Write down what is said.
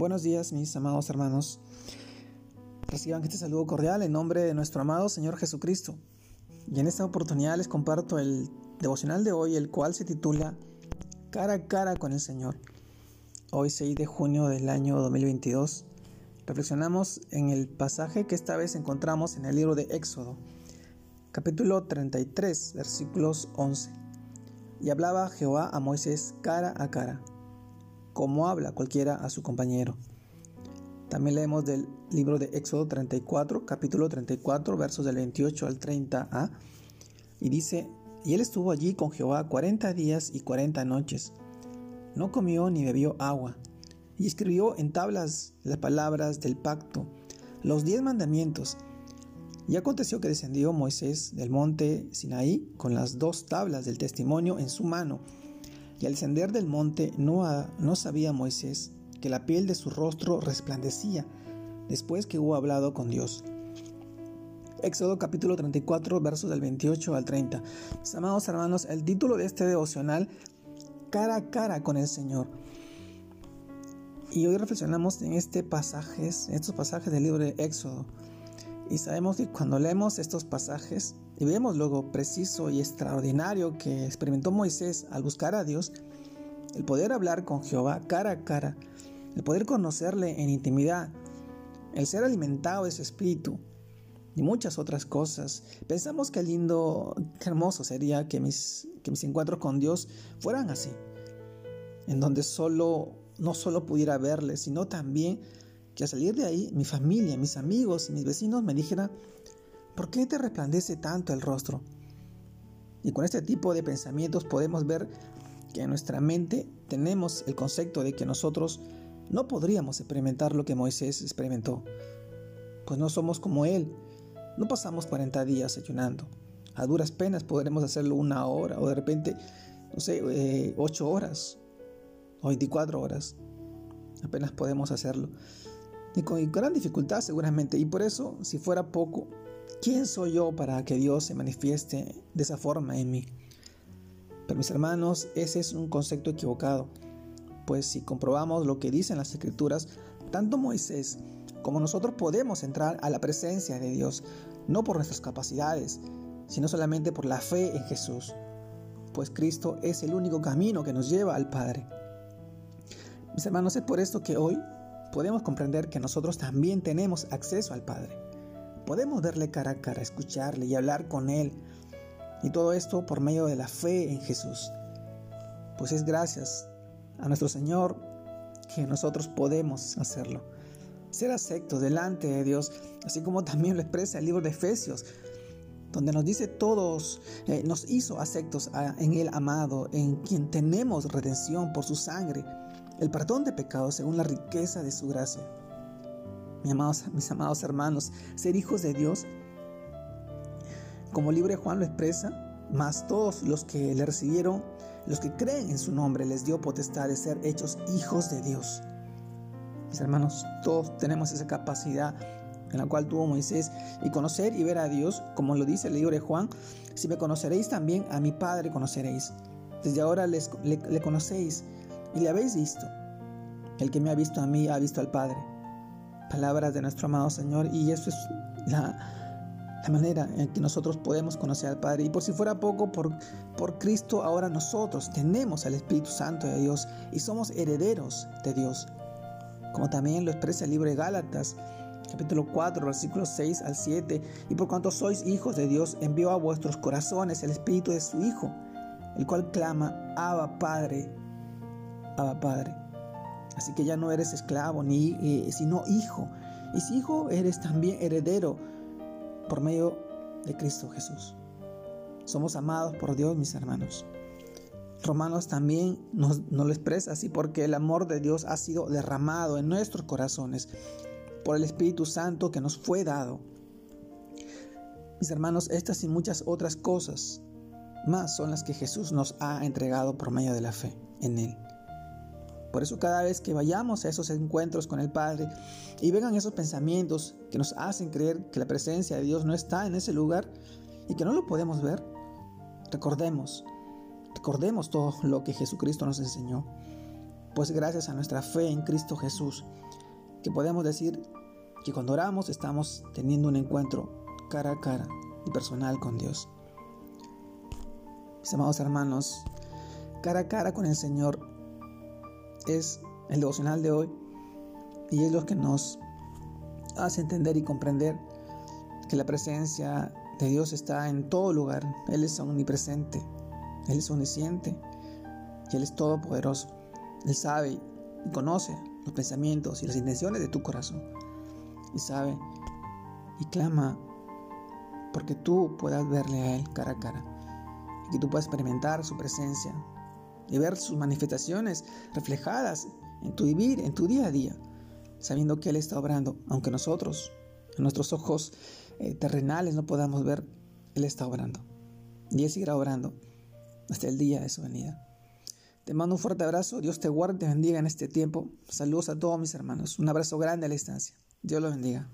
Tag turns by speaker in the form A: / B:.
A: Buenos días, mis amados hermanos. Reciban este saludo cordial en nombre de nuestro amado Señor Jesucristo. Y en esta oportunidad les comparto el devocional de hoy, el cual se titula Cara a cara con el Señor. Hoy 6 de junio del año 2022 reflexionamos en el pasaje que esta vez encontramos en el libro de Éxodo, capítulo 33, versículos 11. Y hablaba Jehová a Moisés cara a cara como habla cualquiera a su compañero. También leemos del libro de Éxodo 34, capítulo 34, versos del 28 al 30a, y dice, y él estuvo allí con Jehová cuarenta días y cuarenta noches. No comió ni bebió agua, y escribió en tablas las palabras del pacto, los diez mandamientos. Y aconteció que descendió Moisés del monte Sinaí con las dos tablas del testimonio en su mano, y al descender del monte no, no sabía Moisés que la piel de su rostro resplandecía después que hubo hablado con Dios. Éxodo capítulo 34 versos del 28 al 30. Mis amados hermanos, el título de este devocional, cara a cara con el Señor. Y hoy reflexionamos en este pasajes, estos pasajes del libro de Éxodo. Y sabemos que cuando leemos estos pasajes y vemos luego preciso y extraordinario que experimentó Moisés al buscar a Dios, el poder hablar con Jehová cara a cara, el poder conocerle en intimidad, el ser alimentado de su espíritu y muchas otras cosas. Pensamos que lindo, qué hermoso sería que mis, que mis encuentros con Dios fueran así, en donde solo, no solo pudiera verle, sino también que al salir de ahí mi familia, mis amigos y mis vecinos me dijeran, ¿por qué te resplandece tanto el rostro? Y con este tipo de pensamientos podemos ver que en nuestra mente tenemos el concepto de que nosotros no podríamos experimentar lo que Moisés experimentó, pues no somos como él, no pasamos 40 días ayunando, a duras penas podremos hacerlo una hora o de repente, no sé, 8 eh, horas o 24 horas, apenas podemos hacerlo y con gran dificultad seguramente. Y por eso, si fuera poco, ¿quién soy yo para que Dios se manifieste de esa forma en mí? Pero mis hermanos, ese es un concepto equivocado, pues si comprobamos lo que dicen las escrituras, tanto Moisés como nosotros podemos entrar a la presencia de Dios, no por nuestras capacidades, sino solamente por la fe en Jesús, pues Cristo es el único camino que nos lleva al Padre. Mis hermanos, es por esto que hoy podemos comprender que nosotros también tenemos acceso al Padre. Podemos verle cara a cara, escucharle y hablar con Él. Y todo esto por medio de la fe en Jesús. Pues es gracias a nuestro Señor que nosotros podemos hacerlo. Ser aceptos delante de Dios, así como también lo expresa el libro de Efesios, donde nos dice todos, eh, nos hizo aceptos en el amado, en quien tenemos redención por su sangre el perdón de pecados según la riqueza de su gracia. Mis amados, mis amados hermanos, ser hijos de Dios, como libre Juan lo expresa, más todos los que le recibieron, los que creen en su nombre, les dio potestad de ser hechos hijos de Dios. Mis hermanos, todos tenemos esa capacidad en la cual tuvo Moisés y conocer y ver a Dios, como lo dice el libro de Juan, si me conoceréis también, a mi Padre conoceréis. Desde ahora les, le conocéis y le habéis visto. El que me ha visto a mí ha visto al Padre. Palabras de nuestro amado Señor y eso es la, manera en que nosotros podemos conocer al Padre. Y por si fuera poco, por, por Cristo ahora nosotros tenemos al Espíritu Santo de Dios y somos herederos de Dios. Como también lo expresa el libro de Gálatas, capítulo 4, versículos 6 al 7. Y por cuanto sois hijos de Dios, envió a vuestros corazones el Espíritu de su Hijo, el cual clama, Abba Padre. Padre. Así que ya no eres esclavo, ni, eh, sino hijo. Y si hijo, eres también heredero por medio de Cristo Jesús. Somos amados por Dios, mis hermanos. Romanos también nos, nos, lo expresa así porque el amor de Dios ha sido derramado en nuestros corazones por el Espíritu Santo que nos fue dado. Mis hermanos, estas y muchas otras cosas más son las que Jesús nos ha entregado por medio de la fe en Él. Por eso cada vez que vayamos a esos encuentros con el Padre y vengan esos pensamientos que nos hacen creer que la presencia de Dios no está en ese lugar y que no lo podemos ver, recordemos, recordemos todo lo que Jesucristo nos enseñó. pues gracias a nuestra fe en Cristo Jesús, que podemos decir que cuando oramos estamos teniendo un encuentro cara a cara y personal con Dios. Mis amados hermanos, cara a cara con el Señor es el devocional de hoy y es lo que nos hace entender y comprender que la presencia de Dios está en todo lugar. Él es omnipresente, Él es omnisciente y Él es todopoderoso. Él sabe y conoce los pensamientos y las intenciones de tu corazón. Y sabe y clama porque tú puedas verle a Él cara a cara y que tú puedas experimentar su presencia y ver sus manifestaciones reflejadas en tu vivir, en tu día a día, sabiendo que Él está obrando, aunque nosotros, en nuestros ojos eh, terrenales, no podamos ver, Él está obrando. Y Él seguirá obrando hasta el día de su venida. Te mando un fuerte abrazo, Dios te guarde y te bendiga en este tiempo. Saludos a todos mis hermanos, un abrazo grande a la distancia. Dios los bendiga.